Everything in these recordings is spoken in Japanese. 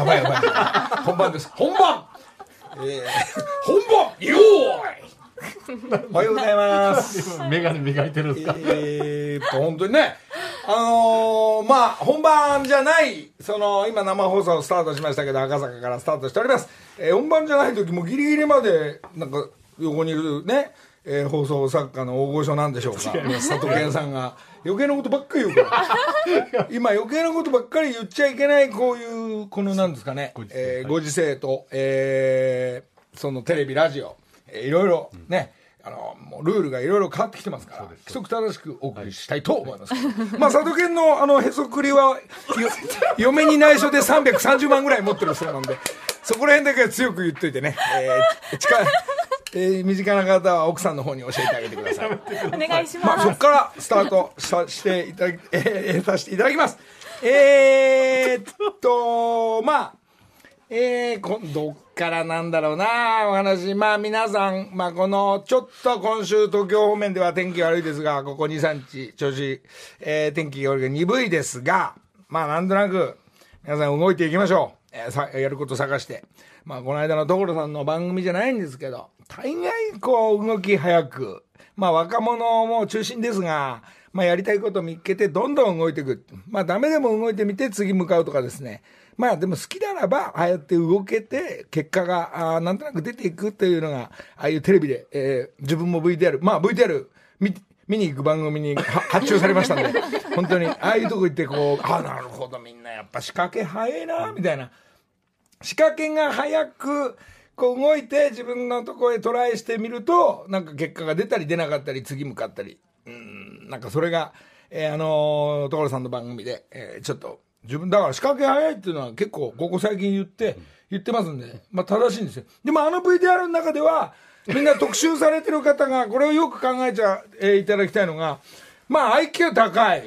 やばいやばい。本番です。本番えー、本番よーいおはようございます。メガネ磨いてるんですか、えー本当にね、あのーまあ、本番じゃない、その、今生放送スタートしましたけど、赤坂からスタートしております。えー本番じゃない時もギリギリまで、なんか、横にいるね、えー放送作家の大御所なんでしょうか。佐藤健さんが、余計なことばっかり言うから。今余計なことばっかり言っちゃいけない、こういう、このなんですかね、ご時世。えーご時世と、えーそのテレビ、ラジオ、えーいろいろね、あの、もうルールがいろいろ変わってきてますから、規則正しくお送りしたいと思います。まあ、佐渡県のあの、へそくりは、よ 嫁に内緒で330万ぐらい持ってるそうなんで、そこら辺だけは強く言っといてね、えー近い、えー身近な方は奥さんの方に教えてあげてください。お願いしまあ、ます。そこからスタートさしていただき、えーさせていただきます。えー、っと、まあ、えー、今どっからなんだろうな、お話。まあ皆さん、まあこの、ちょっと今週東京方面では天気悪いですが、ここ2、3日、調子、えー、天気が鈍いですが、まあなんとなく、皆さん動いていきましょう。えーさ、やること探して。まあこの間の所さんの番組じゃないんですけど、大概こう動き早く、まあ若者も中心ですが、まあやりたいことを見つけてどんどん動いていく。まあダメでも動いてみて次向かうとかですね。まあでも好きならば、ああやって動けて、結果が、あーなんとなく出ていくっていうのが、ああいうテレビで、えー自分も VTR、まあ VTR 見、見に行く番組に発注されましたんで、本当に、ああいうとこ行ってこう、ああ、なるほど、みんなやっぱ仕掛け早いな、みたいな。仕掛けが早く、こう動いて自分のところへトライしてみると、なんか結果が出たり出なかったり、次向かったり。うん、なんかそれが、えーあのー所さんの番組で、えーちょっと、自分、だから仕掛け早いっていうのは結構、ここ最近言って、言ってますんで、まあ正しいんですよ。でもあの VTR の中では、みんな特集されてる方が、これをよく考えちゃ、えーいただきたいのが、まあ IQ 高い。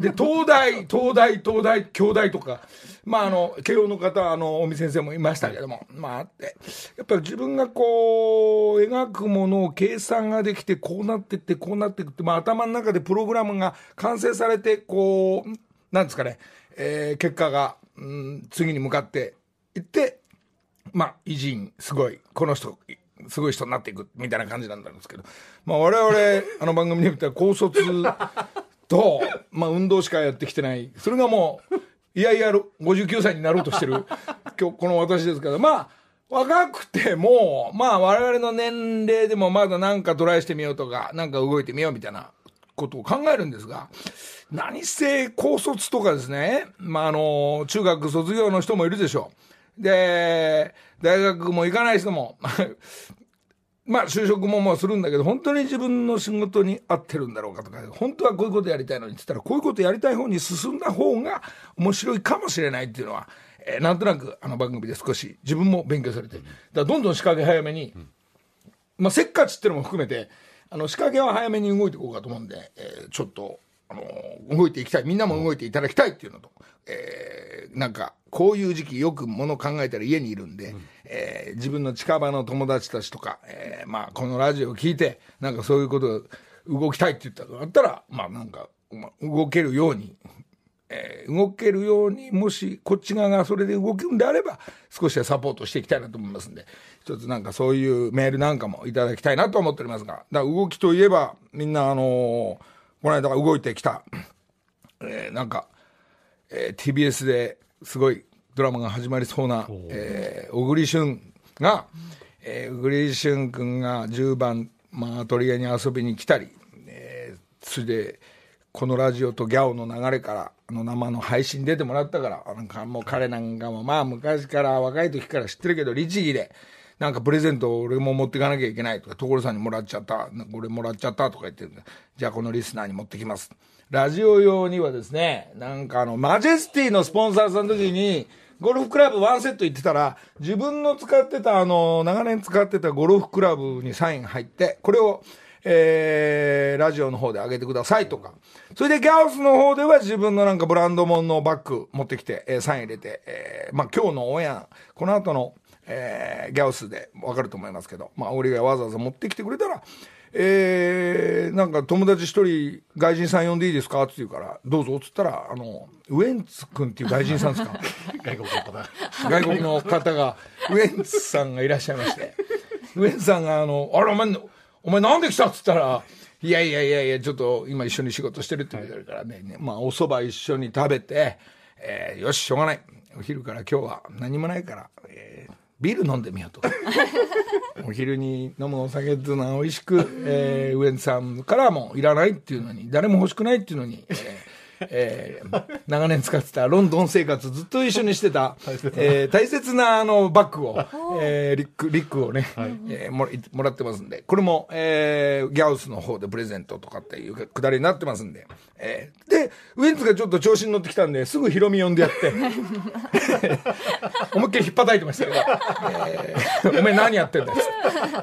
で、東大、東大、東大、京大とか、まああの、慶応の方、あの、尾身先生もいましたけども、まああって、やっぱり自分がこう、描くものを計算ができて、こうなってって、こうなっていくって、まあ頭の中でプログラムが完成されて、こう、なんですかね、えー結果が、うん、次に向かっていって、まあ、偉人、すごい、この人、すごい人になっていく、みたいな感じなんですけど、まあ、我々、あの番組で見たら、高卒と、まあ、運動しかやってきてない、それがもう、いやいや、59歳になろうとしてる、今日、この私ですけど、まあ、若くても、まあ、我々の年齢でもまだなんかトライしてみようとか、なんか動いてみようみたいなことを考えるんですが、何せ高卒とかですね、まあ、あの、中学卒業の人もいるでしょう。で、大学も行かない人も、まあ就職ももうするんだけど、本当に自分の仕事に合ってるんだろうかとか、本当はこういうことやりたいのにって言ったら、こういうことやりたい方に進んだ方が面白いかもしれないっていうのは、えーなんとなくあの番組で少し自分も勉強されて、だからどんどん仕掛け早めに、まあせっかちっていうのも含めて、あの仕掛けは早めに動いていこうかと思うんで、えーちょっと、あの動いていきたい、みんなも動いていただきたいっていうのと、えーなんか、こういう時期よくもの考えたら家にいるんで、えー自分の近場の友達たちとか、えーまあ、このラジオを聞いて、なんかそういうこと動きたいって言ったら、あったら、まあなんか、まあ動けるように、えー動けるように、もしこっち側がそれで動くんであれば、少しはサポートしていきたいなと思いますんで、一つなんかそういうメールなんかもいただきたいなと思っておりますが、だ動きといえば、みんなあのーこの間動いてきた、えーなんか、えー TBS ですごいドラマが始まりそうな、えー小栗旬が、えー小栗旬君が10番、まあ、アトリエに遊びに来たり、えーそれで、このラジオとギャオの流れから、あの生の配信出てもらったから、なんかもう彼なんかも、まあ昔から若い時から知ってるけど、律儀で、なんかプレゼントを俺も持っていかなきゃいけないとか、所さんにもらっちゃった、俺もらっちゃったとか言ってるんで、じゃあこのリスナーに持ってきます。ラジオ用にはですね、なんかあの、マジェスティのスポンサーさんの時に、ゴルフクラブワンセット行ってたら、自分の使ってた、あの、長年使ってたゴルフクラブにサイン入って、これを、えー、ラジオの方で上げてくださいとか。それでギャオスの方では自分のなんかブランド物のバッグ持ってきて、えーサイン入れて、えーまあ今日のオンエア、この後のえーギャオスでわかると思いますけど、まあ、俺がわざわざ持ってきてくれたら、えーなんか友達一人外人さん呼んでいいですかって言うから、どうぞっつったら、あの、ウエンツ君っていう外人さんですか？外国の方。外国の方が、ウエンツさんがいらっしゃいまして、ウエンツさんが、あの、あれ、お前、お前なんで来たっつったら、いやいやいやいや、ちょっと今一緒に仕事してるって言われるからね、ねまあお蕎麦一緒に食べて、えーよし、しょうがない。お昼から今日は何もないから、えービール飲んでみようと。お昼に飲むお酒っていうのは美味しく、えーウエンツさんからもいらないっていうのに、誰も欲しくないっていうのに、ええー長年使ってたロンドン生活ずっと一緒にしてた、えー大切なあのバッグを、えーリック、リックをね、えーもらもらってますんで、これも、えーギャウスの方でプレゼントとかっていうくだりになってますんで、えーで、ウエンツがちょっと調子に乗ってきたんで、すぐヒロミ呼んでやって、思いっきり引っ叩いてましたけど、えーお前何やってんだっつっ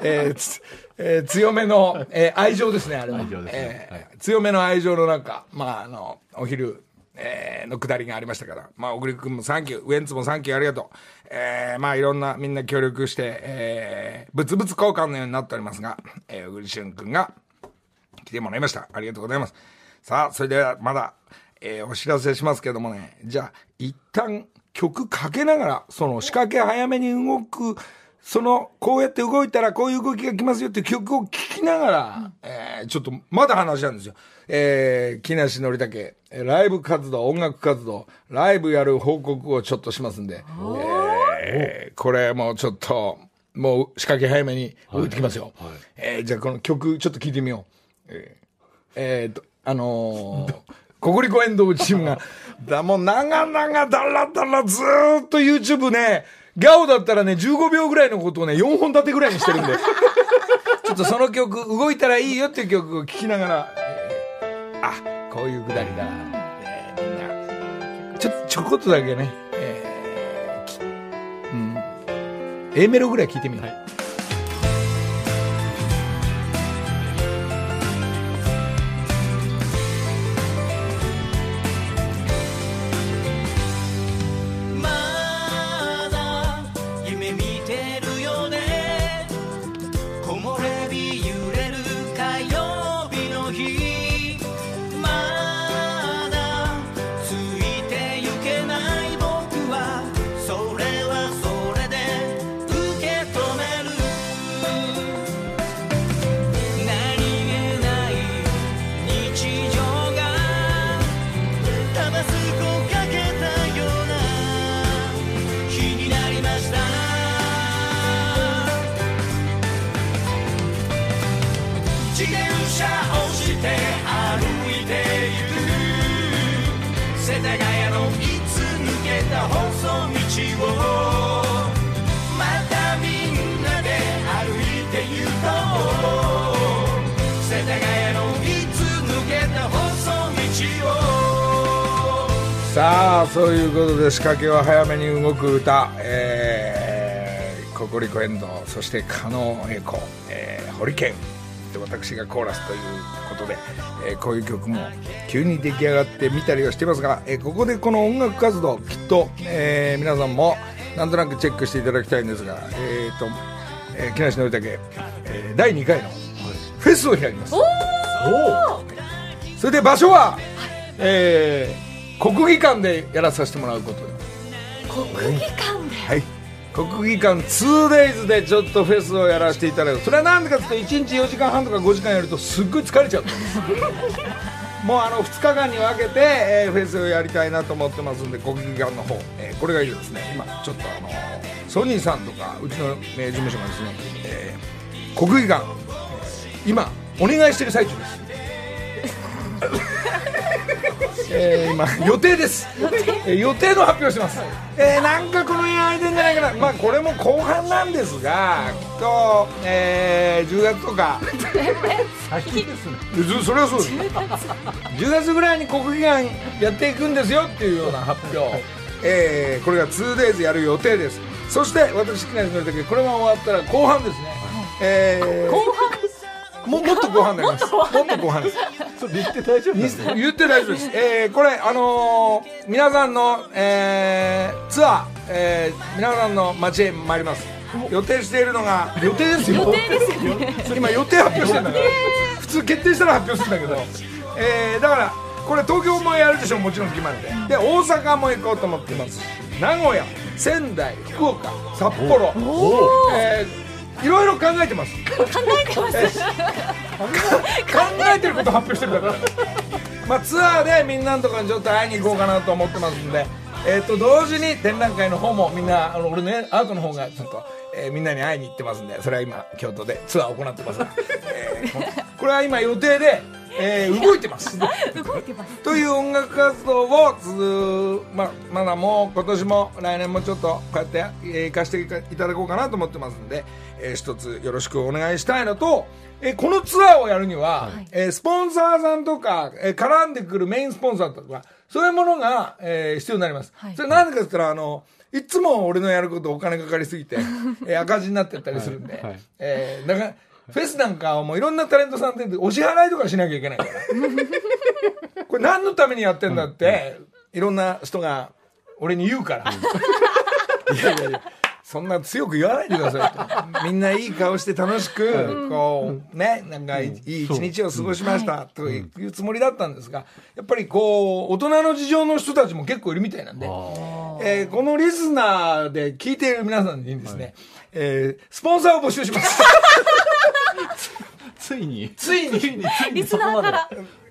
てえーつえー強めの、えー愛情ですね、あれは。愛情ですねえーはい強めの愛情のなんか、まあ、あの、お昼、えーのくだりがありましたから、まあ、小栗君もサンキュー、ウエンツもサンキューありがとう。えーまあ、いろんな、みんな協力して、えー、物々交換のようになっておりますが、えー、小栗旬君が来てもらいました。ありがとうございます。さあ、それではまだ、えーお知らせしますけどもね、じゃあ、一旦曲かけながら、その仕掛け早めに動く、その、こうやって動いたらこういう動きが来ますよっていう曲を聴きながら、えーちょっとまだ話なんですよ。えー、木梨憲武、えーライブ活動、音楽活動、ライブやる報告をちょっとしますんで、えーこれもうちょっと、もう仕掛け早めに動いてきますよ。えーじゃあこの曲ちょっと聴いてみよう。えーえーと、あのー、ココリコエンドウチームが、だ、もう長々だらだらずーっと YouTube ね、ギャオだったらね、15秒ぐらいのことをね、4本立てぐらいにしてるんで、ちょっとその曲、動いたらいいよっていう曲を聴きながら、えーあ、こういうくだりだ。えーみんな、ちょ、ちょこっとだけね、えーきうん、A メロぐらい聴いてみよう。まさあそういうことで仕掛けは早めに動く歌、えー、ココリコエンドそして加納栄子、えリケン。で私がコーラスということで、えーこういう曲も急に出来上がってみたりはしてますが、えーここでこの音楽活動きっと、えー皆さんもなんとなくチェックしていただきたいんですがえっ、と、えー、木梨憲武、えー第2回のフェスを開きます。それで場所は、えー国技館でやらさせてもらうことで国技館で？はい。国技館 2days でちょっとフェスをやらせていただくそれは何でかっていうと1日4時間半とか5時間やるとすっごい疲れちゃう。んですもうあの2日間に分けて、えーフェスをやりたいなと思ってますんで国技館の方、えーこれがいいですね。今ちょっとあのソニーさんとかうちの、えー事務所がですね、えー国技館今お願いしてる最中です えー今予定です、えー予定の発表してます、えーなんかこの辺空いてんじゃないかな。まあこれも後半なんですがきっと、えー10月とか。先ですね。ずそれはそうです。10月ぐらいに国技館やっていくんですよっていうような発表、えーこれが 2days やる予定です。そして私木梨憲武これが終わったら後半ですね、えー後半ももっと後半になります。もっと後半ですそれ言って大丈夫ですか言って大丈夫です。えーこれ、あのー皆さんの、えーツアー、えー皆さんの街へ参ります。予定しているのが予定ですよ。予定ですよね。今予定発表してんだから。普通決定したら発表するんだけど、えーだからこれ東京もやるでしょもちろん決まってで大阪も行こうと思ってます。名古屋仙台福岡札幌。えーいろいろ考えてます。考えてます。考えてること発表してるんだから。まあツアーでみんなのところにちょっと会いに行こうかなと思ってますんで。えっ、と同時に展覧会の方もみんなあの俺のねアートの方がちょっと、えーみんなに会いに行ってますんでそれは今京都でツアーを行ってます。が、えーここれは今予定で、えー動いてます。動いてます。という音楽活動をつままだもう今年も来年もちょっとこうやってえー行かせていただこうかなと思ってますんで、えー一つよろしくお願いしたいのと、えーこのツアーをやるには、えースポンサーさんとか、えー絡んでくるメインスポンサーとかそういうものが、えー必要になります、はい。それなんでかって言ったらあのいつも俺のやることお金かかりすぎて、えー赤字になってったりするんで、はい。はい。えーだからフェスなんかはもういろんなタレントさんでお支払いとかしなきゃいけないから。これ何のためにやってんだって、い。ろんな人が俺に言うから。いやいやいや、そんな強く言わないでくださいと。みんないい顔して楽しく、こう、ね、なんかいい一日を過ごしましたというつもりだったんですが、やっぱりこう、大人の事情の人たちも結構いるみたいなんで、えーこのリスナーで聞いている皆さんにですね、えースポンサーを募集します。ついに。ついに。リスナーから。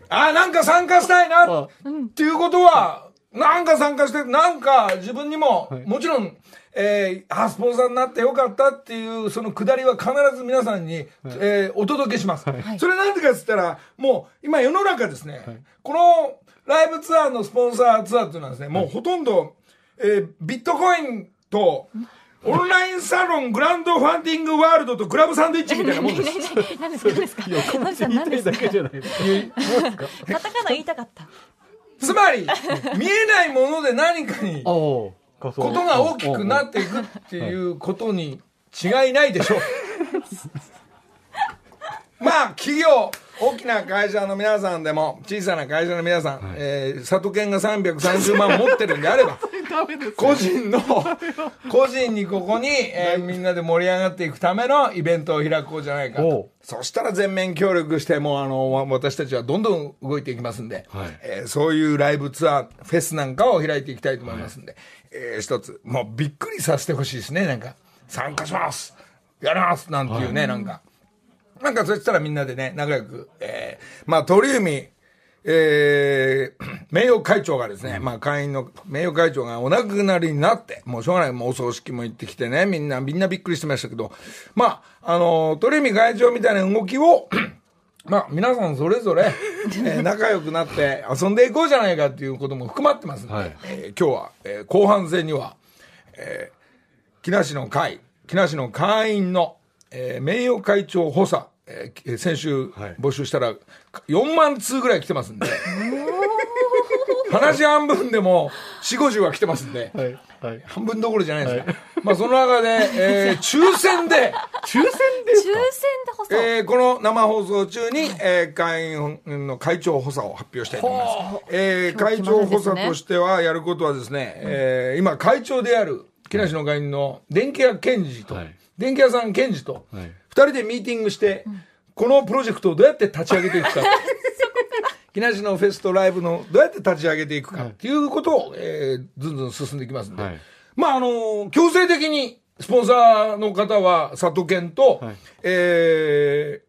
あ、なんか参加したいな。あっていうことは、なんか参加して、なんか自分にも、もちろん、えー、あ、スポンサーになってよかったっていう、そのくだりは必ず皆さんに、えーお届けします。それなんでかっつったら、もう、今世の中ですね、このライブツアーのスポンサーツアーっていうのはですね、もうほとんど、えービットコインと、オンラインサロン、グランドファンディングワールドとクラブサンドイッチみたいなもんです。何ですか？何ですか？横何ですか？道言いたいだけじゃないです。か？カタカナ言いたかった。つまり、見えないもので何かに、おこことが大きくなっていくっていうことに違いないでしょう。まあ、企業、大きな会社の皆さんでも、小さな会社の皆さん、えー、里犬が330万 持ってるんであれば、個人の、個人にここに、えーみんなで盛り上がっていくためのイベントを開こうじゃないかと。そしたら全面協力して、もうあの、わ私たちはどんどん動いていきますんで、はい。えーそういうライブツアー、フェスなんかを開いていきたいと思いますんで、えー一つ、もうびっくりさせてほしいですね、なんか。参加します。やります。なんていうね、なんか。なんかそしたらみんなでね、仲良く、えーまあ鳥海、えー 名誉会長がですね、まあ会員の名誉会長がお亡くなりになって、もうしょうがない、もうお葬式も行ってきてね、みんな、みんなびっくりしてましたけど、まあ、あの鳥海会長みたいな動きを、まあ、皆さんそれぞれ、えー仲良くなって遊んでいこうじゃないかっていうことも含まってますんで、はい。えー今日は、えー後半戦には、えー木梨の会、木梨の会員の、えー名誉会長補佐、えー先週はい。募集したら4万通ぐらい来てますんで、話半分でも4、50は来てますんで、はい。はい。半分どころじゃないですか。まあその中で、えー抽選で、抽選で抽選でこそ、えーこの生放送中に、えー会員の会長補佐を発表したいと思います。えー会長補佐としてはやることはですね、えー今会長である木梨の会員の電気屋健二と、はい電気屋さん健二と、はい。二人でミーティングして、このプロジェクトをどうやって立ち上げていくか。木梨のフェスとライブのどうやって立ち上げていくか。っていうことを、えーずんずん進んでいきますんで。はい。まああの強制的にスポンサーの方は佐藤健と、はい。えー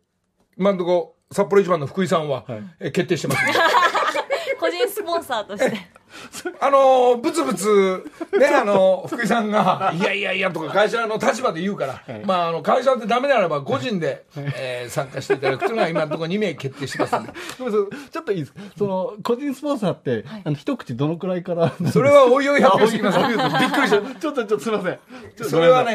今のところ札幌一番の福井さんは、はい。えー決定してます、個人スポンサーとして あのーブツブツね あのー福井さんが「いやいやいや」とか会社の立場で言うから、まああの会社ってダメならば個人で、えー参加していただくというのが今のところ2名決定してますんで。ちょっといいですか？その個人スポンサーって、あの一口どのくらいから？それはおいおい発表してきます。びっくりした。ちょっとちょっとすいません。それはね、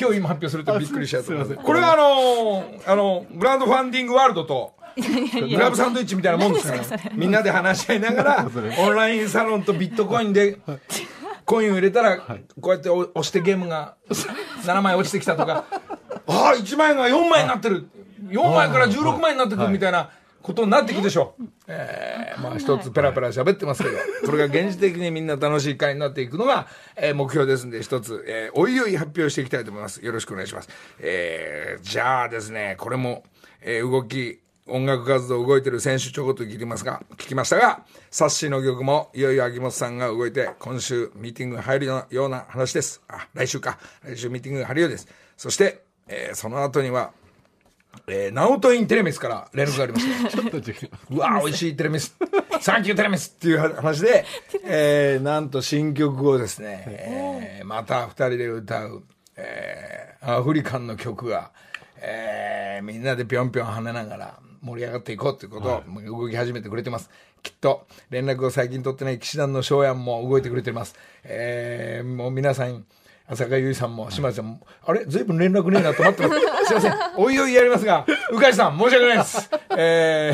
今日今発表するとびっくりしちゃうと思いますこれはあのーあの、グランドファンディングワールドと、グラブサンドイッチみたいなもんですから、みんなで話し合いながら、オンラインサロンとビットコインで、コインを入れたら、こうやって押してゲームが7枚落ちてきたとか、ああ、1枚が4枚になってる。4枚から16枚になってくるみたいな、ことになっていくでしょう。えー、まあ一つペラペラ喋ってますけど、これが現実的にみんな楽しい会になっていくのが、えー目標ですんで、一つ、えーおいおい発表していきたいと思います。よろしくお願いします。えーじゃあですね、これも、えー動き、音楽活動動いてる選手ちょこっと聞きますが、聞きましたが、サッシーの曲もいよいよ秋元さんが動いて、今週ミーティングが入るようなような話です。あ、来週か。来週ミーティングが入るようです。そして、えーその後には、えー、ナオトインテレミスから連絡がありました。ちょっと違う。うわー美味しいテレミス。サンキューテレミスっていう話で、えー、なんと新曲をですね、えー、また二人で歌う、えー、アフリカンの曲が、えー、みんなでぴょんぴょん跳ねながら盛り上がっていこうということを、動き始めてくれてます。きっと、連絡を最近取ってない騎士団の翔やんも動いてくれてます。えー、もう皆さん、浅香唯さんも島津さんも、あれ？ずいぶん連絡ねえなと思ってます。すいません。おいおいやりますが、うかいさん、申し訳ないです。え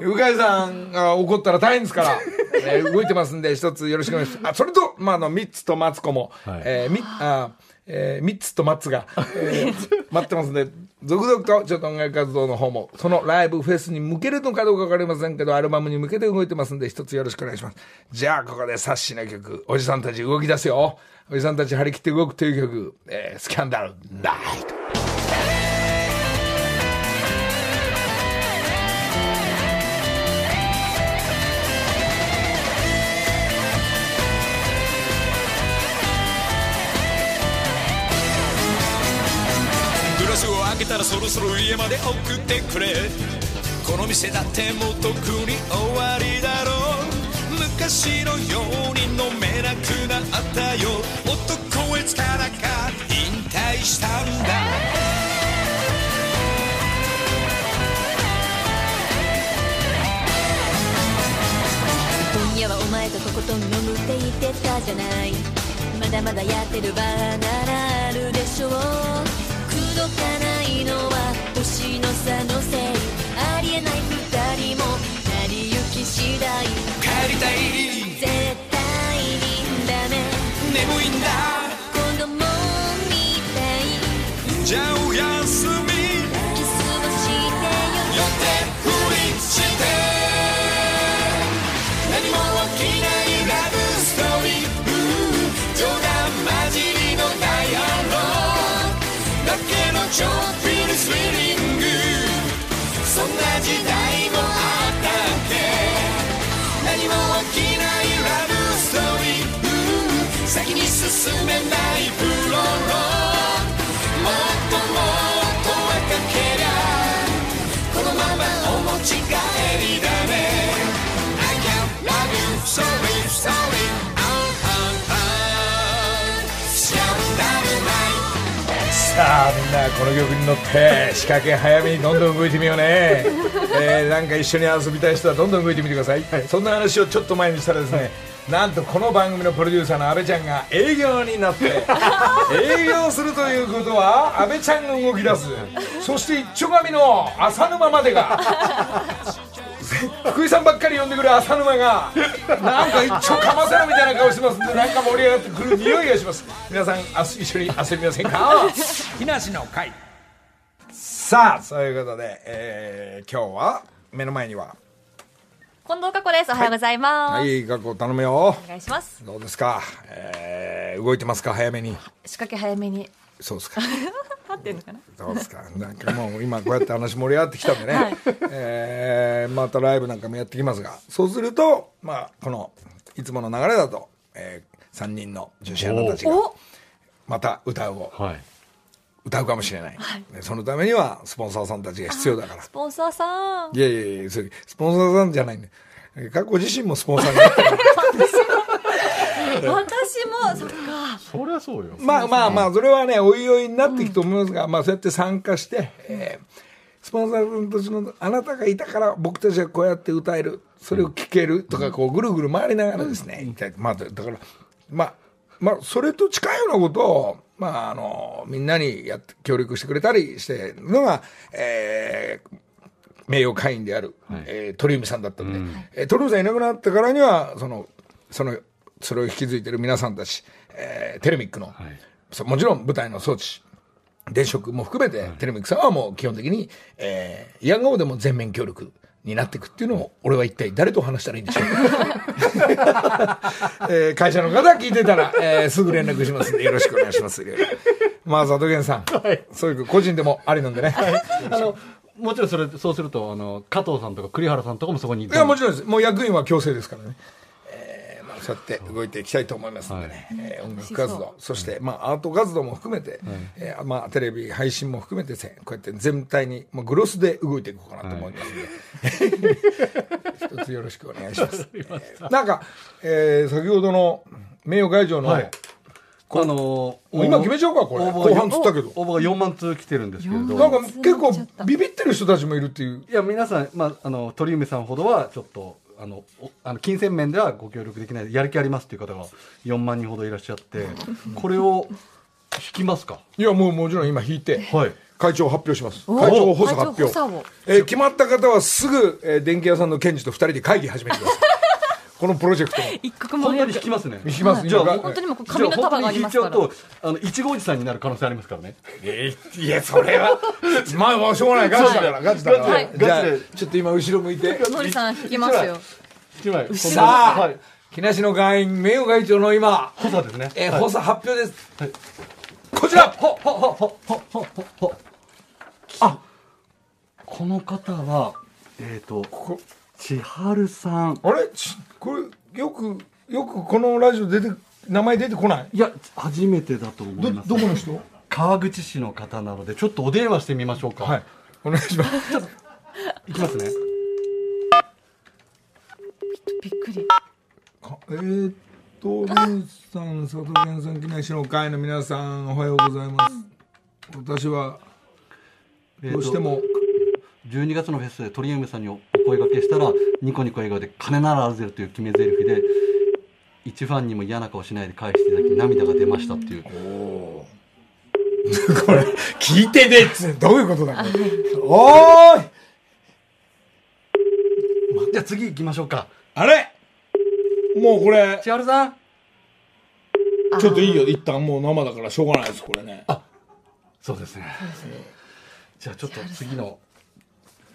ー、うかいさんが怒ったら大変ですから、えー動いてますんで、一つよろしくお願いします。あ、それと、まあ、あの、ミッツとマツコも、はいえーみ、あ、えー、ミッツとマッツが、えー 待ってますんで、続々とちょっと音楽活動の方も、そのライブフェスに向けるのかどうかわかりませんけど、アルバムに向けて動いてますんで、一つよろしくお願いします。じゃあ、ここで冊子の曲、おじさんたち動き出すよ。おじさんたち張り切って動くという曲、えースキャンダル、ナイト。けたらそろそろ家まで送ってくれ。この店だってもう特に終わりだろう。昔のように飲めなくなったよ。男へつからか引退したんだ。今夜はお前ととことん飲むって言ってたじゃない。まだまだやってるバーならあるでしょう。りたい絶対にダメ眠いんだ子供みたいじゃあおやすみ。キスをしてよ寄って。ふりして何も起きないラブストーリー冗談交じりのダイアロー。だけのちょっぴりスリリング。そんな時代。先に進めないプロロもっともっと若けりゃこのままお持ち帰さあみんなこの曲に乗って仕掛け早めにどんどん動いてみようね、えー、なんか一緒に遊びたい人はどんどん動いてみてください、そんな話をちょっそしたらですね、なんとこの番組のプロデューサーの阿部ちゃんが営業になって 営業するということは阿部ちゃんが動き出す。そして一丁紙の浅沼までが福井さんばっかり呼んでくる浅沼がなんか一丁かませろみたいな顔してますんでなんか盛り上がってくる匂いがします。皆さんあ一緒に遊びませんか？木梨の会。さあそういうことで、えー今日は目の前には。近藤佳子です。おはようございます。はい。学校頼むよ。お願いします。どうですか、えー動いてますか？早めに。仕掛け早めに。そうですか合ってんのかな？そうですか？なんかもう今こうやって話盛り上がってきたんでね、はい。えーまたライブなんかもやってきますが。そうするとまあこのいつもの流れだと、え3人の女子アナたちがお！また歌うをはい。歌うかもしれない、でそのためにはスポンサーさんたちが必要だから。スポンサーさん。いやいやいやそれスポンサーさんじゃないんで過去自身もスポンサーになってる 私も、そっか。そりゃそうよ。まあまあまあそれはねおいおいになっていくと思いますが、まあそうやって参加して、えースポンサーさんたちのあなたがいたから僕たちはこうやって歌えるそれを聴けるとかこうぐるぐる回りながらですね、まあだだからまあまあそれと近いようなことをまああのみんなにやって協力してくれたりしてるのが、えー名誉会員である、えー鳥海さんだったんで、えー鳥海さんいなくなったからにはそのそのそれを引き継いでる皆さんたち、えーテレミックの、いそうもちろん舞台の装置電飾も含めて、テレミックさんはもう基本的に、えー、イヤンガオでも全面協力になっていくっていうのを、俺は一体誰と話したらいいんでしょうか。えー会社の方聞いてたら、えーすぐ連絡しますんで、よろしくお願いします。まあ、佐藤健さん、そういう個人でもありなんでね。あのもちろんそれそうするとあの加藤さんとか栗原さんとかもそこにいいや、もちろんです。もう役員は強制ですからね。そうやって動い。ていきたいと思いますのでね、えー音楽活動、そして、まあ、アート活動も含めて、えーまあ、テレビ配信も含めてせ、こうやって全体に、まあ、グロスで動いていこうかなと思いますので、一つよろしくお願いします。えーなんか、えー先ほどの名誉会場の、はい。あのもう今決めちゃおうか、これ。応募が後半つったけど。応募が4万通来てるんですけれど。なんか結構ビビってる人たちもいるっていう。いや皆さん、まあ、あの鳥海さんほどはちょっとあのおあの金銭面ではご協力できないやる気ありますっていう方が4万人ほどいらっしゃってこれを引きますか？いや、もうもちろん今引いて、はい会長発表します。会長補佐発表。えー決まった方はすぐ、えー電気屋さんの検事と二人で会議始めてください。このプロジェクトの。一刻も本当に引きますね。引きます。じゃあ今本当にもうこう紙の束がありますから。とあのいちごおじさんになる可能性ありますからね。えーいや、それは。まあ、まあしょうがない。ガチだから、ガチだから。はい。じゃあガチで、ちょっと今後ろ向いて。のりさん引きますよ。一枚。後さあ、はい。木梨の会員、名誉会長の今、補佐ですね。えーはい。補佐発表です。はい。こちら。ほほほほほほほほ。あこの方はえっ、とこ千春さん。あれ？ちこれ、よく、よくこのラジオ出て、名前出てこない？いや初めてだと思ど、います。どこの人？川口市の方なのでちょっとお電話してみましょうか。はい。お願いします。いきますね。びっくり。かえーっと、ルイさん、佐藤健さん、木梨の会の皆さん、おはようございます。私は、どうしても、12月のフェスで鳥海さんにお声掛けしたらニコニコ笑顔で「金ならあるぜ」という決め台詞で一ファンにも嫌な顔しないで返していただき涙が出ましたっていう。これ、聞いてねっつうどういうことだこれ。おーい。じゃあ次行きましょうか。あれ。もうこれ、千春さん。ちょっといいよ。一旦もう生だからしょうがないです、これね。そうですね。じゃあちょっと次の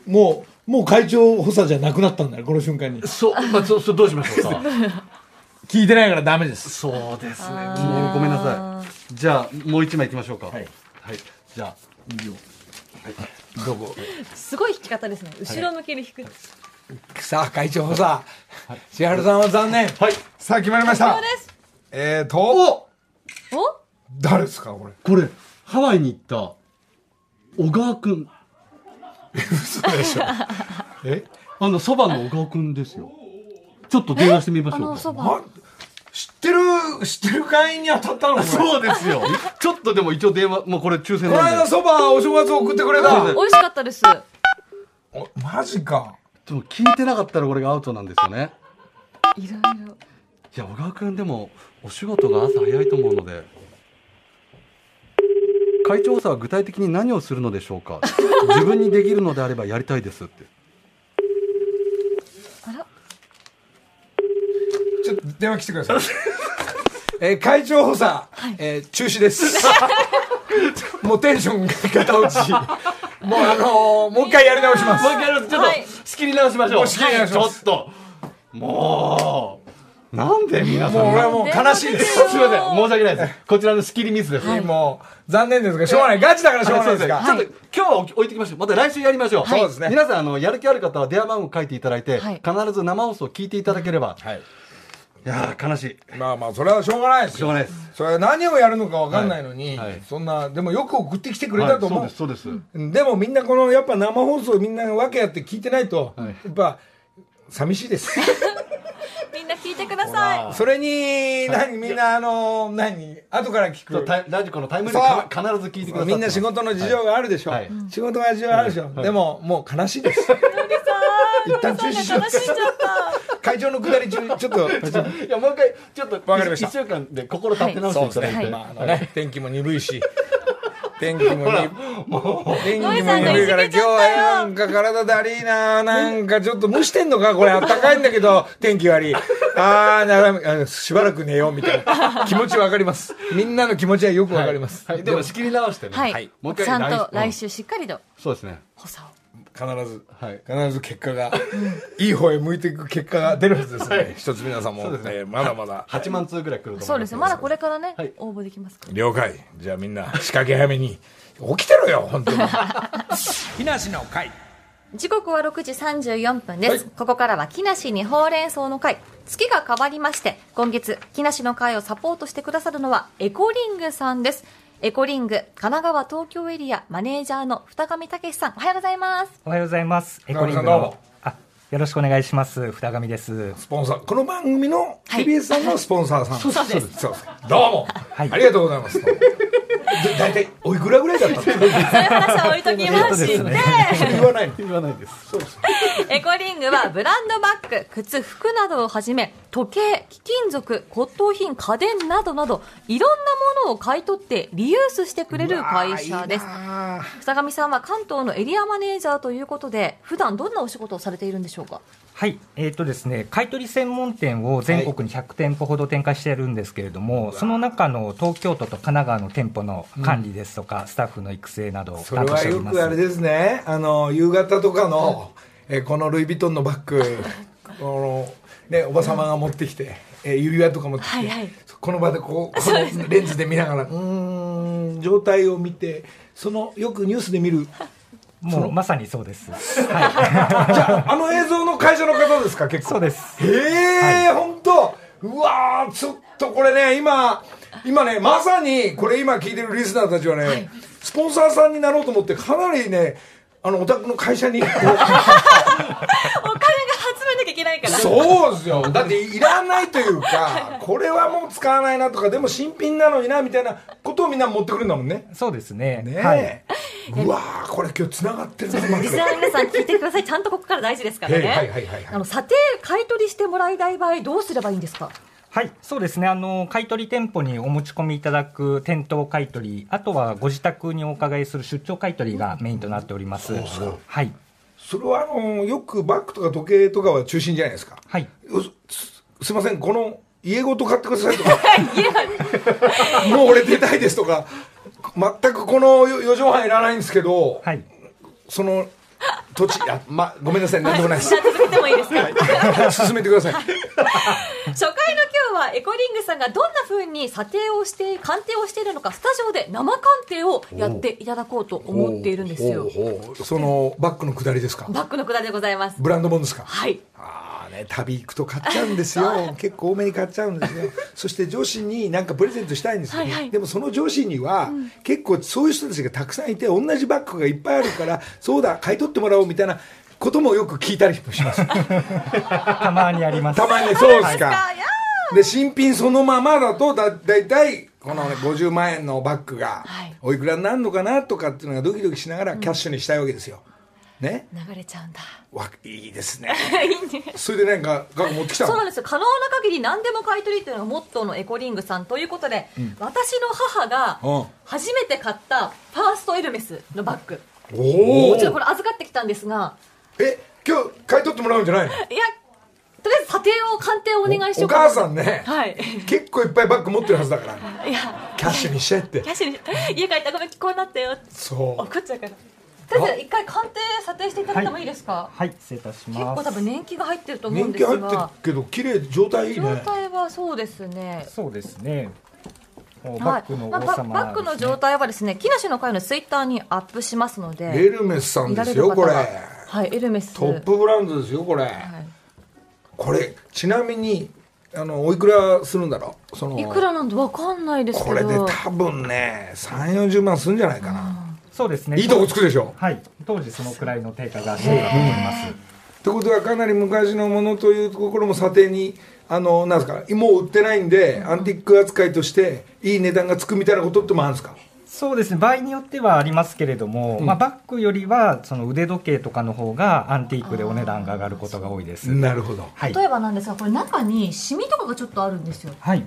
もう、もう会長補佐じゃなくなったんだよ、この瞬間に。そう、まあ、そうそうどうしましょうか。聞いてないからダメです。そうですね。もうごめんなさい。じゃあもう一枚行きましょうか。はい。はい、じゃあどこ？すごい引き方ですね。後ろ向きに引く。さあ、会長補佐。千春さんは残念。はい。さあ、決まりました。そう。です。えーと、お？誰ですか、これ？これハワイに行った小川くん嘘でしょ。え？あのそばの小川くんですよ。ちょっと電話してみましあょうか。のそば。あ知ってる、知ってる会員に当たったの？そうですよ。ちょっとでも一応電話もうこれ抽選このなんで。間そばお正月送ってくれた。美味しかったです。おマジか。でも聞いてなかったらこれがアウトなんですよね。いろいろ。いや小川くんでもお仕事が朝早いと思うので会長補佐は具体的に何をするのでしょうか？自分にできるのであればやりたいですって。あら。ちょっと電話来てください。えー会長補佐、えー中止です。もうテンションがガ落ち。もうあのーもう一回やり直します。もう一回やりますちょっとはい。仕切り直しましょう。もう仕切り直します。ちょっと。もうなんで皆さんもう俺はもう悲しいです。すみません。申し訳ないです。こちらの仕切りミスです、もう、残念ですが、しょうがない。ガチだからしょうがないですが。ちょっと今日は置いてきましょう。また来週やりましょう、そうですね。皆さんあのやる気ある方は電話番号書いていただいて、はい。必ず生放送聞いていただければ、はい。いやー悲しい。まあまあ、それはしょうがないですよ。しょうがないです。それは何をやるのかわかんないのに、はい。はい。そんな、でもよく送ってきてくれたと思う。はい。そうですそうです、でもみんなこの、やっぱ生放送みんな訳やって聞いてないと、はい。やっぱ、寂しいです。みんな聞いてください。それに、何、みんなあ。の、何、後から聞く。ラジコのタイムリー必ず聞いてくださいみんな仕事の事情があるでしょ。はい。仕事が事情あるでしょ。でも、もう悲しいです。一旦中止します悲しんじゃった。会長のくだり中、ちょっと、いやもう一回ちょっとわかりました。1週間で心立て直していただいて、はいまあ、ね、天気も鈍いし。天気もに、天気もノイさんが鈍いから、今日はなんか体だりいな、なんかちょっと蒸してんのかこれ、あったかいんだけど、天気悪い。あーならあしばらく寝よう、みたいな。気持ちわかります。みんなの気持ちはよくわかります。はい。でも仕切り直してね、はい、もう一回ちゃんと来来週しっかりとそうですね。補佐を必ず、はい。必ず結果が いい方へ向いていく結果が出るはずですね、一つ皆さんも、そうですね。えーまだまだ。8万通ぐらい来ると思いますそうですよまだこれからね、はい。応募できますから。了解。じゃあみんな仕掛け早めに起きてろよ本当に。木梨の会。時刻は6時34分です、はい。ここからは木梨にほうれん草の会。月が変わりまして今月木梨の会をサポートしてくださるのはエコリングさんですエコリング神奈川東京エリアマネージャーの二上武さんおはようございます。おはようございます。エ中コリングのあよろしくお願いします。二上です。スポンサーこの番組のはい。TBS さんのスポンサーさん、そうです。そうですどうも、はい。ありがとうございます。で大体おいくらぐらいだったんですか？そういう話は置いときまし言わないの。言わないです。そうです。エコリングはブランドバッグ、靴、服などをはじめ、時計、貴金属、骨董品、家電などなど、いろんなものを買い取ってリユースしてくれる会社です。あ二上さんは関東のエリアマネージャーということで、普段どんなお仕事をされているんでしょうか？はい、えっ、とですね、買取専門店を全国に100店舗ほど展開しているんですけれども、その中の東京都と神奈川の店舗の管理ですとか、スタッフの育成などをそれ担当はよしております。くあれですね。あの夕方とかの、えーこのルイ・ヴィトンのバッグ この、ね、おば様が持ってきて、えー指輪とか持ってきて、はいはい。この場でこうこのレンズで見ながらうーん状態を見てそのよくニュースで見る もうまさにそうです。はい、じゃああの映像の会社の方ですか結構。そうです。へえ、本当。うわーちょっとこれね今今ねまさにこれ今聞いてるリスナーたちはね、スポンサーさんになろうと思ってかなりねあのお宅の会社に ないから。そうですよだっていらないというかこれはもう使わないなとかでも新品なのになみたいなことをみんな持ってくるんだもんねそうですね。ねえ、はい。うわーこれ今日つながってるなリスナーの皆さん聞いてください。ちゃんとここから大事ですからね。はいはいはいはいあの、査定、買い取りしてもらいたい場合、どうすればいいんですか？はい、そうですね。あの買取店舗にお持ち込みいただく店頭買取、あとはご自宅にお伺いする出張買取がメインとなっております。はい。それはあのよくバッグとか時計とかは中心じゃないですか。はい。すすいませんこの家ごと買ってくださいとか。もう俺出たいですとか。全くこの4畳半いらないんですけど、はい。その土地あ、ま、ごめんなさい。何でもないです。もいいですか？進めてください。初回の今日はエコリングさんがどんな風に査定をして鑑定をしているのかスタジオで生鑑定をやっていただこうと思っているんですよ。そのバッグの下りですか？バッグのくだりでございます。ブランドもんですか？はい。ああね旅行くと買っちゃうんですよ。結構多めに買っちゃうんですよ。そして女子になんかプレゼントしたいんですよ、はいはい。でもその女子には、結構そういう人たちがたくさんいて同じバッグがいっぱいあるからそうだ買い取ってもらおうみたいなこともよく聞いたりもします。たまにあります。たまにねそうですかで新品そのままだとだだいたいこの、ね、50万円のバッグがはい。おいくらになるのかなとかっていうのがドキドキしながらキャッシュにしたいわけですよ、ね？流れちゃうんだ。わいいですね。いいね。それでなんか額持ってきたの？そうなんですよ。可能な限り何でも買い取りっていうのがモットーのエコリングさんということで、私の母がうん。初めて買ったファーストエルメスのバッグ。おおちょっとこれ預かってきたんですが。え今日買い取ってもらうんじゃないの？いやとりあえず査定を鑑定をお願いしよおうかな。母さんね、はい。結構いっぱいバッグ持ってるはずだから。いや。キャッシュにしちゃえって。キャッシュに家帰ったらごめんこうなったよそう怒っちゃう。からとりあえず一回鑑定査定していただいてもいいですか、はい、失礼いたし結ます。構多分年季が入ってると思うんです年季入ってるがけど綺麗状態いい状ね態はそうですね。そうですね。おはい。バッグのまあバ王様、バッグの状態はですね木梨の会のツイッターにアップしますのでエルメスさんですよこれ。はいエルメス。トップブランドですよこれ、はいこれちなみにあのおいくらするんだろう？そのいくらなんてわかんないですけど。これで多分ね3 4 0万するんじゃないかな、そうですね。いいとこつくでしょ？はい、当時そのくらいの定価がしていたと思います。ってことはかなり昔のものというところも査定にあのなんですかもう売ってないんで、アンティック扱いとしていい値段がつくみたいなことってもあるんですか？そうですね。場合によってはありますけれども、まあ、バッグよりはその腕時計とかの方がアンティークでお値段が上がることが多いです。なるほど。はい、例えばなんですがこれ中にシミとかがちょっとあるんですよ。はい。こ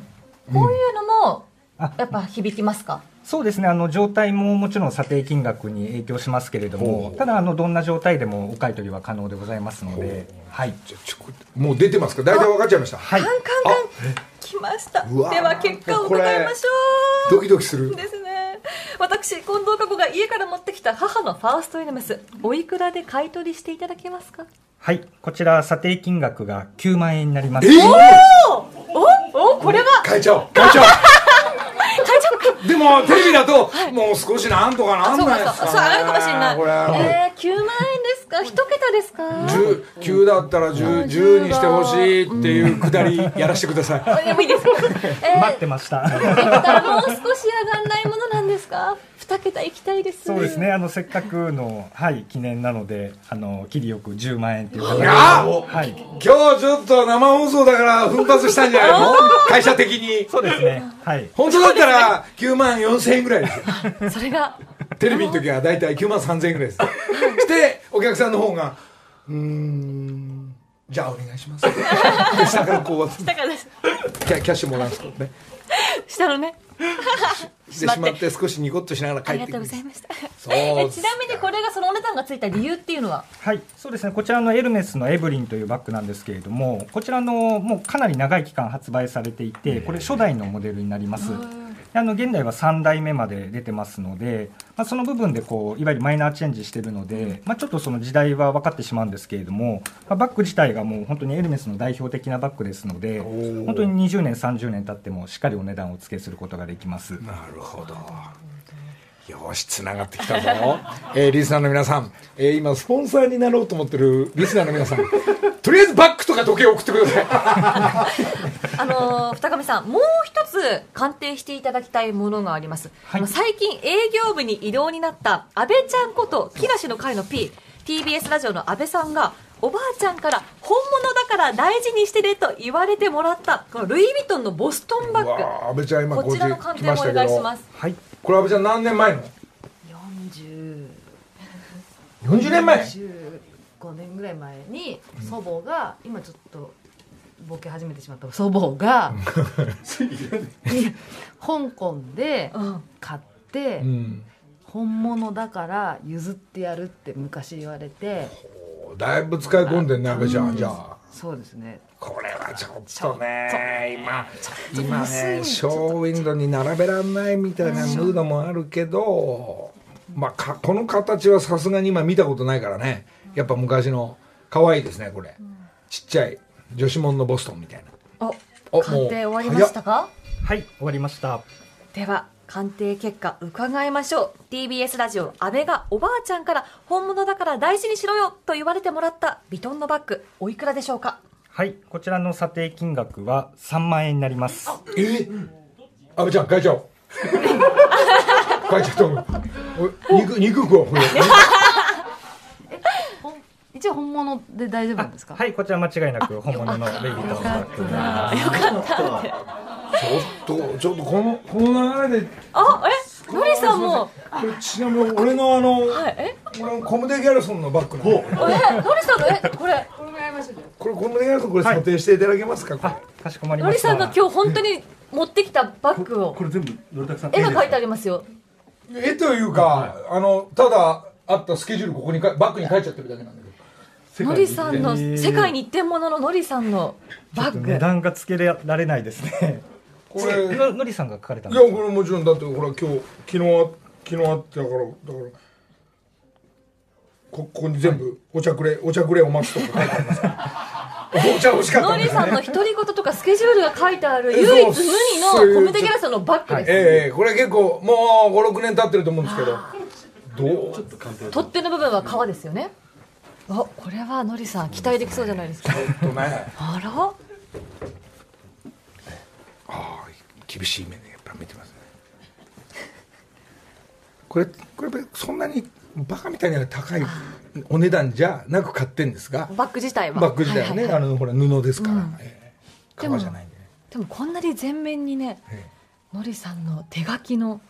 ういうのもあ。やっぱ響きますか？そうですね。あの状態ももちろん査定金額に影響しますけれどもただあのどんな状態でもお買い取りは可能でございますので、はい、じゃあちょこもう出てますか？大体分かっちゃいました。はい。カンカン。カン来ました。では結果を伺いましょう。ドキドキする。ですね 私近藤佳子が家から持ってきた母のファーストエルメスおいくらで買い取りしていただけますか？はい、こちら査定金額が9万円になります。おおこれは？変えちゃおう。変えちゃおう。でもテレビだともう少しなんとかなんないですか、ね、かそうそう上がるかもしれない。これ、えー、9万円ですか？一桁ですか？10 9だったら 10, 10にしてほしいっていうくだりやらせてください。で もいいです。かえ待ってました。もう少し上がんないものなんですか？二桁いきたいです。そうですね、あのせっかくの、はい、記念なので、あの切りよく10万円という形で、やはい、今日ちょっと生放送だから奮発したんじゃない？の会社的に。そうですね、はい、本当だったら9万4千円ぐらいですよ。それがテレビの時は大体9万3千円ぐらいです。してお客さんの方がうーんじゃあお願いします。で 下からこうだからです。キャキャッシュもらうんですけどね。下のね。でしまって少しニコッとしながら帰ありがってくる。とうございました。そうえちなみにこれがそのお値段がついた理由っていうのは？はい、そうですね、こちらのエルメスのエブリンというバッグなんですけれども、こちらのもうかなり長い期間発売されていて、これ、初代のモデルになります。であの現代は3代目まで出てますので、まあ、その部分でこういわゆるマイナーチェンジしてるので、まあ、ちょっとその時代は分かってしまうんですけれども、まあ、バッグ自体がもう本当にエルメスの代表的なバッグですので本当に20年30年経ってもしっかりお値段を付けすることができます。なるほどよしつながってきたぞ、えーリスナーの皆さん、えー今スポンサーになろうと思ってるリスナーの皆さん。とりあえずバッグとか時計送ってください。あのー二上さんもう一つ鑑定していただきたいものがあります、はい。最近営業部に異動になった安倍ちゃんこと木梨の会の P TBS ラジオの安倍さんがおばあちゃんから本物だから大事にしてねと言われてもらったこのルイ・ヴィトンのボストンバッうわー安倍ちゃん今グこちらの鑑定もお願いします。はいこれちゃん何年前の？40 40年前。15年ぐらい前に祖母が今ちょっとボケ始めてしまった祖母が 香港でうん。買ってうん。本物だから譲ってやるって昔言われてだいぶ使い込んでんね安倍ちゃんじゃあ。そうですね。これはちょっとね今今ねショーウィンドウに並べらんないみたいなムードもあるけどまあかこの形はさすがに今見たことないからね。やっぱ昔の可愛いですねこれ。ちっちゃい女子もんのボストンみたいな。おお鑑定終わりましたか？はい終わりました。では鑑定結果伺いましょう。TBS ラジオ安倍がおばあちゃんから本物だから大事にしろよと言われてもらったヴィトンのバッグおいくらでしょうか？はいこちらの査定金額は3万円になります。え？安倍ちゃん変えちゃおう。変えちゃっ肉肉食おう一応本物で大丈夫なんですか？はいこちら間違いなく本物のベイビートンバッグになりますちょっとちょっとこのこの流れであえ？のりさんも？これちなみに俺のあの、はいえ？俺のコムデ・ギャルソンのバッグなんで。えのりさんの？えこれ。これコムデ・ギャルソンこれ査定していただけますか、これ。かしこまりました。のりさんが今日本当に持ってきたバッグを。これ全部のりたくさん絵が描いてありますよ。絵というか、あのただあったスケジュールここにかバッグに書いちゃってるだけなんだけどのりさんの世界に一点物ののりさんのバッグ。値段がつけられないですね。これいやののりさんが書かれたんですか？これもちろんだってほら今日昨日あ昨日あってだからだからこここに全部お茶くれお茶くれお待つとか書いてあります お茶欲しかったね。りさんの独り言とかスケジュールが書いてあるえ唯一無二のコムデギャラさんのバッグです。ええこれ結構もう56年経ってると思うんですけど。どう？取っ手の部分は革ですよねあこれはのりさん期待できそうじゃないですか。とね。あら？ああ厳しい目でやっぱ見てますね。これこれそんなにバカみたいに高いお値段じゃなく買ってんですがバッグ自体は。バッグ自体はね、いいいあのほら布ですから、うん。ええ。革じゃないんでね。でもこんなに全面にねえのりさんの手書きの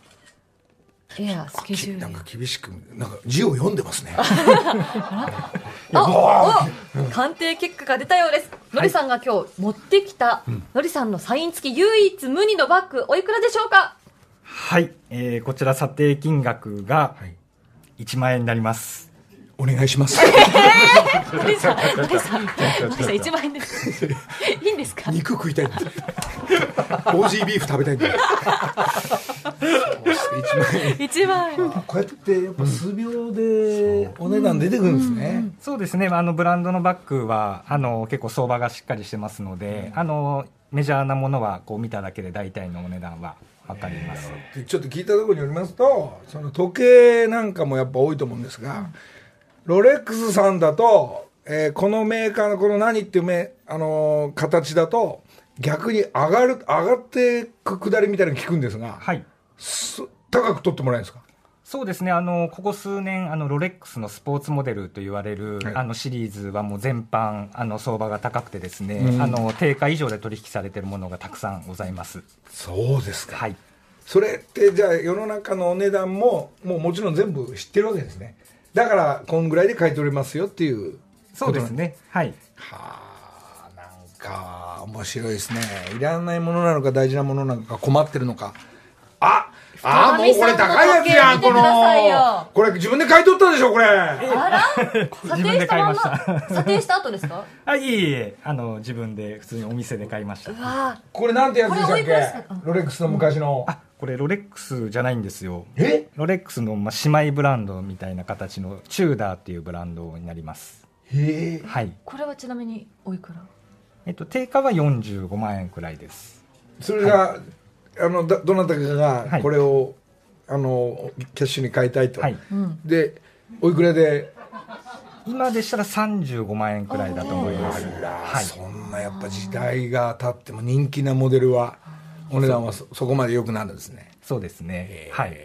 絵やスケジュール。なんか厳しくなんか字を読んでますね。あお鑑定結果が出たようです。のりさんが今日持ってきたのりさんのサイン付き唯一無二のバッグおいくらでしょうか？はい、えーこちら査定金額がはい。1万円になりますお願いします。のりさんさんさん1万円ですいいんですか？肉食いたいんだ。オージービーフ食べたいんだ。1万円こうやってやっぱ数秒でお値段出てくるんですね、そうですね。あのブランドのバッグはあの結構相場がしっかりしてますので、あのメジャーなものはこう見ただけで大体のお値段は分かります、でちょっと聞いたところによりますとその時計なんかもやっぱ多いと思うんですが、ロレックスさんだと、えーこのメーカーのこの何っていうめ、あのー形だと逆に上がる上がってくくだりみたいなの聞くんですが、はい。す高く取ってもらえるんですか？そうですね。あのここ数年あのロレックスのスポーツモデルと言われる、はい。あのシリーズはもう全般あの相場が高くてですね、うん。あの定価以上で取引されているものがたくさんございます。そうですか、はい。それってじゃあ世の中のお値段ももうもちろん全部知ってるわけですねだからこんぐらいで買い取れますよっていうそうですね。はい。はあなんか面白いですね。いらないものなのか大事なものなのか困ってるのか。ああもうこれ高いやつやんこのこれ自分で買い取ったでしょこれ。あら査自分定した。まんで買いましまた査定した後ですか？あいえいえあの自分で普通にお店で買いました。うわこれなんてやつでしたっけ？ロレックスの昔の。あこれロレックスじゃないんですよ。え？ロレックスのまあ姉妹ブランドみたいな形のチューダーっていうブランドになります。へえ。はい。これはちなみにおいくら？えっと定価は45万円くらいです。それが、あのだどなたかがはい。これを、あのキャッシュに買いたいと、はい。でおいくらで？今でしたら35万円くらいだと思います。あら、はい。そんなやっぱ時代が経っても人気なモデルはお値段はそそこまで良くなるんですね。そうですね。はい。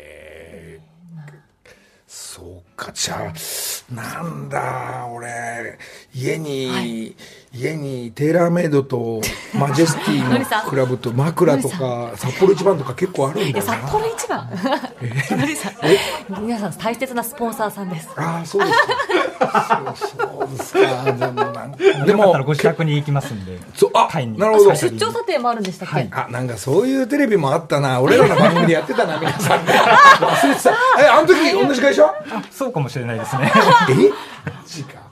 そうか。じゃあなんだ俺家に、家にテーラーメイドとマジェスティのクラブと枕とか札幌一番とか結構あるんいや札だよな幌一番？のりさん。皆さん大切なスポンサーさんです。ああそうですか。そうそうですか。でもなんかでもらご自宅に行きますんで。そうあなるほど。出張査定もあるんでしたっけ、はい。あなんかそういうテレビもあったな。俺らの番組でやってたな 皆さん。ね忘れてた。えあの時同じ会社？あそうかもしれないですね。え？マジか確かに忘れてた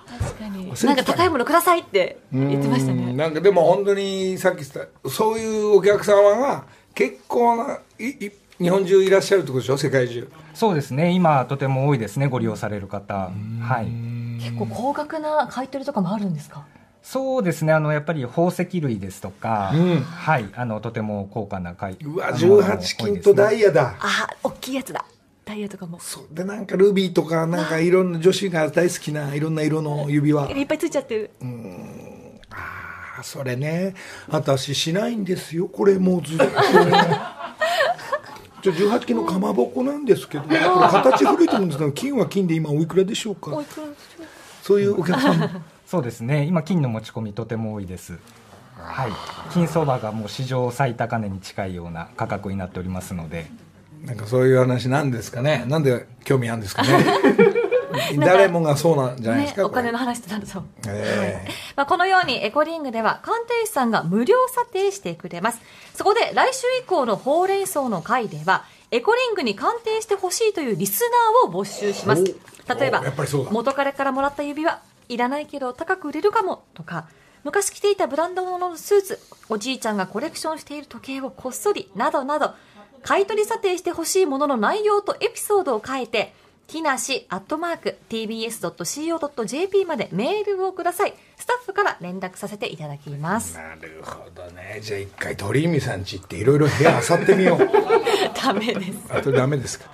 なんか高いものくださいって言ってましたうん。ねなんかでも本当にさっき言ったそういうお客様が結構ないい日本中いらっしゃるってことでしょ？世界中。そうですね。今とても多いですね。ご利用される方。はい。結構高額な買い取りとかもあるんですか？そうですね。あのやっぱり宝石類ですとか、うん。はい。あのとても高価な買いうわあの18金とダイヤだ。あ大きいやつだダイヤとかも。そう。でなんかルビーとかなんかいろんな女子が大好きないろんな色の指輪。いっぱいついちゃってる。あそれね。私しないんですよ。これもうずっと じゃ18金のかまぼこなんですけどこれ形古いと思うんですけど金は金で今おいくらでしょうか？おいくらでしょう？そういうお客さん。そうですね。今金の持ち込みとても多いです。はい。金相場がもう史上最高値に近いような価格になっておりますのでなんかそういう話なんですかね。なんで興味あるんですかね。誰もがそうなんじゃないですか、ね、お金の話ってなるとええ。まあ、このようにエコリングでは鑑定士さんが無料査定してくれます。そこで来週以降のほうれん草の回では、エコリングに鑑定してほしいというリスナーを募集します。お例えば元彼からもらった指輪、いらないけど高く売れるかもとか、昔着ていたブランド物のスーツ、おじいちゃんがコレクションしている時計をこっそり、などなど、買い取り査定してほしいものの内容とエピソードを書いて、木梨アットマーク tbs.co.jp までメールをください。スタッフから連絡させていただきます。なるほどねじゃあ一回鳥海さんち行っていろいろ部屋漁ってみよう ダメです。あとダメですか？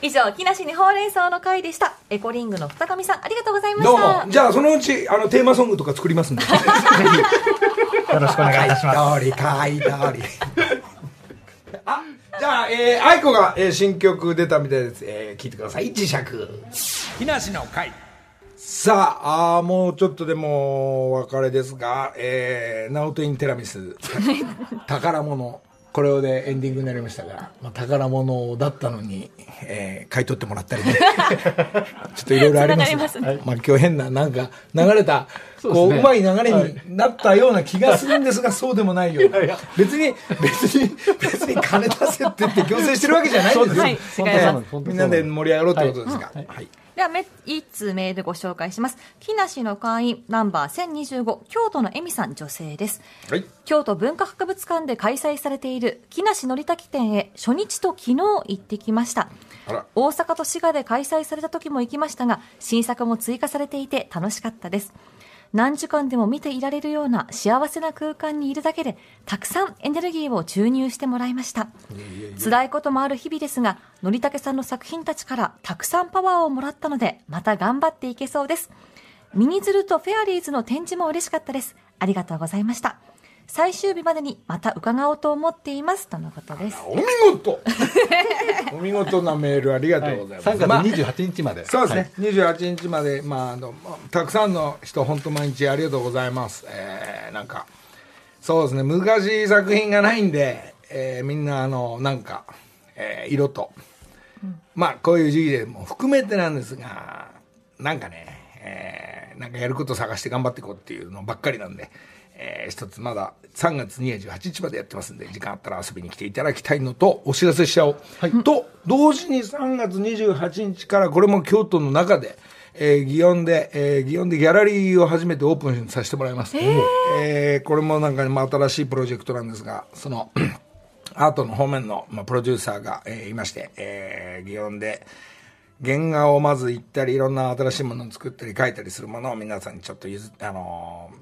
以上、木梨にほうれん草の回でした。エコリングの二上さん、ありがとうございまどうした。もじゃあそのうちあのテーマソングとか作りますんで よろしくお願いいたします通りかい通りあじゃあ、えー、愛子が、えー新曲出たみたいです、えー、聞いてください。磁石。木梨の会。さああーもうちょっとでもお別れですが、えー、ナオトインテラミス。宝物これをでエンディングになりましたが、まあ、宝物だったのに、えー買い取ってもらったりね。ちょっといろいろありますがつながりまあ、今日変ななんか流れたそうね。こううまい流れになったような気がするんですが、そうでもないよ別に別に別に金出せって言って強制してるわけじゃないんですよ、はい。みんなで盛り上がろうってことですか、はいでは、め、一通メールご紹介します。木梨の会員、ナンバー1025、京都の恵美さん、女性です。はい。京都文化博物館で開催されている木梨憲武展へ初日と昨日行ってきました大阪と滋賀で開催された時も行きましたが新作も追加されていて楽しかったです何時間でも見ていられるような幸せな空間にいるだけでたくさんエネルギーを注入してもらいました辛いこともある日々ですが憲武さんの作品たちからたくさんパワーをもらったのでまた頑張っていけそうですミニズルとフェアリーズの展示も嬉しかったです。ありがとうございました。最終日までにまた伺おうと思っています。とのことです。お見事 お見事なメールありがとうございます。3月まあ28日まで、そうですね、28日まで、まああの、まあたくさんの人、本当、毎日ありがとうございます。えーなんか、そうですね、昔作品がないんで、えーみんな、あの、なんか、えー色と、まあ、こういう時期でも含めてなんですが、なんかね、えーなんかやることを探して頑張っていこうっていうのばっかりなんで、えー一つまだ3月28日までやってますんで、時間あったら遊びに来ていただきたいのと、お知らせしちゃおう。と、同時に3月28日から、これも京都の中で、えー、祇園で、えー、祇園でギャラリーを初めてオープンさせてもらいます。えーこれもなんか、まあ、新しいプロジェクトなんですが、その、アートの方面の、まあ、プロデューサーが、えーいまして、えー、祇園で、原画をまず行ったり、いろんな新しいものを作ったり、書いたりするものを皆さんにちょっと譲あのー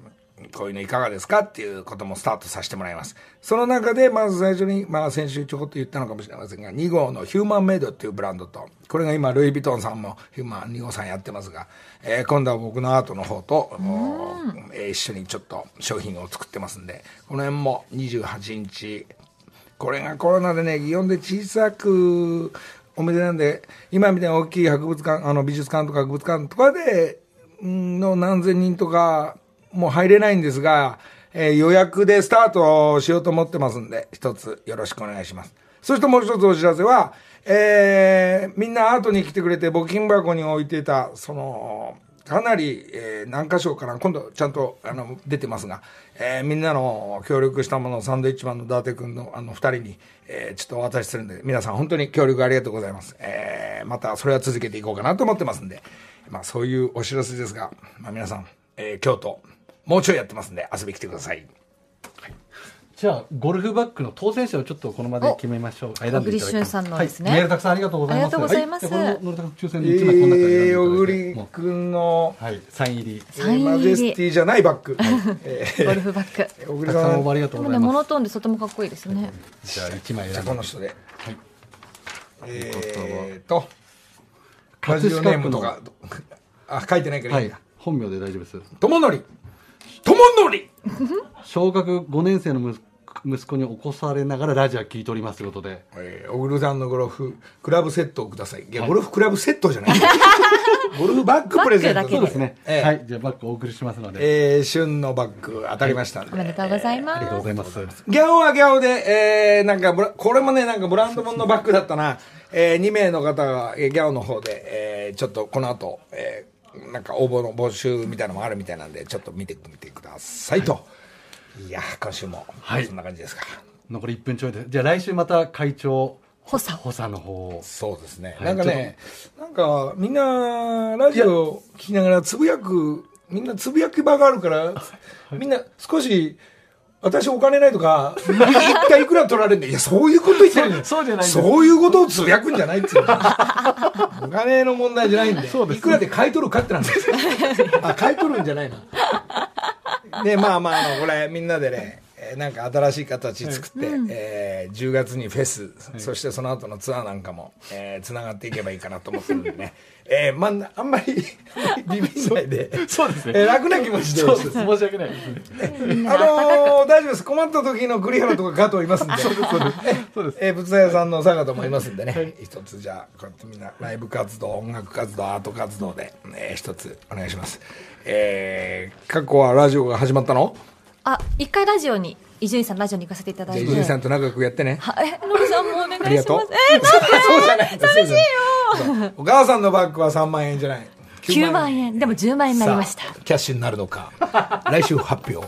こういうのいかがですかっていうこともスタートさせてもらいます。その中で、まず最初に、まあ先週ちょこっと言ったのかもしれませんが、2号のヒューマンメイドっていうブランドと、これが今、ルイ・ヴィトンさんもヒューマン2号さんやってますが、えー今度は僕のアートの方と、えー一緒にちょっと商品を作ってますんで、この辺も28日、これがコロナでね、祇園で小さく、お店なんで、今みたいな大きい博物館、あの美術館とか博物館とかで、んの何千人とか、もう入れないんですが、えー予約でスタートしようと思ってますんで、一つよろしくお願いします。そしてもう一つお知らせは、えーみんなアートに来てくれて募金箱に置いていた、その、かなり、えー何箇所かな、今度ちゃんとあの出てますが、えーみんなの協力したものをサンドイッチマンの伊達君のあの二人に、えーちょっとお渡しするんで、皆さん本当に協力ありがとうございます。えーまたそれは続けていこうかなと思ってますんで、まあそういうお知らせですが、まあ皆さん、えー京都、もうちょいやってますんで遊びに来てください。じゃあゴルフバッグの当選者をちょっとこの場で決めましょう。選んでいただきます。小栗旬さんのですね。はい、メールたくさんありがとうございます。ありがとうございます。はじゃあこののりたく抽選えで1枚こんでいただいてー、小栗君の、はい。サイン入り。えーマジェスティじゃないバッグ。えゴルフバッグ。ー小栗たくさんありがとでもね、うございます。モノトーンでとてもかっこいいですね。じゃあ1枚選んであこの人で。はい。えーと、ラ葛ジオネームとか、あ、書いてないからはいいいんだ。本名で大丈夫です。とものり。とものり小学5年生の息子息子に起こされながらラジオ聞いておりますということでえー、小栗さんのゴルフクラブセットをください。いや、ゴルフクラブセットじゃない。ゴルフバッグプレゼントそうですね、ええはいじゃあバッグお送りしますので、えー、旬のバッグ当たりましたんで。おめでとうございます。ありがとうございますギャオはギャオで、えー、なんかブラ、これもね、なんかブランド物のバッグだったな。えー、2名の方が、えーギャオの方で、えー、ちょっとこの後、えー、なんか応募の募集みたいなのもあるみたいなんで、ちょっと見てみてくださいと。い、やー、今週も、はい。そんな感じですか。残り1分ちょいで。すじゃあ来週また会長補佐。補佐の方を。そうですね。はいなんかね、なんか、みんな、ラジオ聞きながらつぶやく、みんなつぶやき場があるから、みんな少し、私お金ないとか、一体いくら取られるんだいや、そういうこと言ってるんだよそうじゃないそういうことをつぶやくんじゃないっつうのお金の問題じゃないんで。いくらで買い取るかってなんですよ。あ、買い取るんじゃないな。で、まあまあ、あの、これ、みんなでね、えーなんか新しい形作って、えー10月にフェス、そしてその後のツアーなんかも、えー、繋がっていけばいいかなと思ってるんでね。えー、まあ、あんまり ビビんないで、そうですねえー楽な気持ちで。そうです申し訳ないですねあのー、大丈夫です。困った時の栗原とか加藤いますんで。そうです、そうです。えー、仏屋さんの坂田もいますんでね。一つじゃあ、こうやってみんなライブ活動、音楽活動、アート活動で、えー、一つお願いします。えー、過去はラジオが始まったの？あ、一回ラジオに、伊集院さんラジオに行かせていただいて。伊集院さんと仲良くやってね。はえ、のりさんもお願いします。ありがとう。えー、そうじゃない。寂しいよ。お母さんのバッグは3万円じゃない。9万円。でも10万円になりましたキャッシュになるのか。来週発表。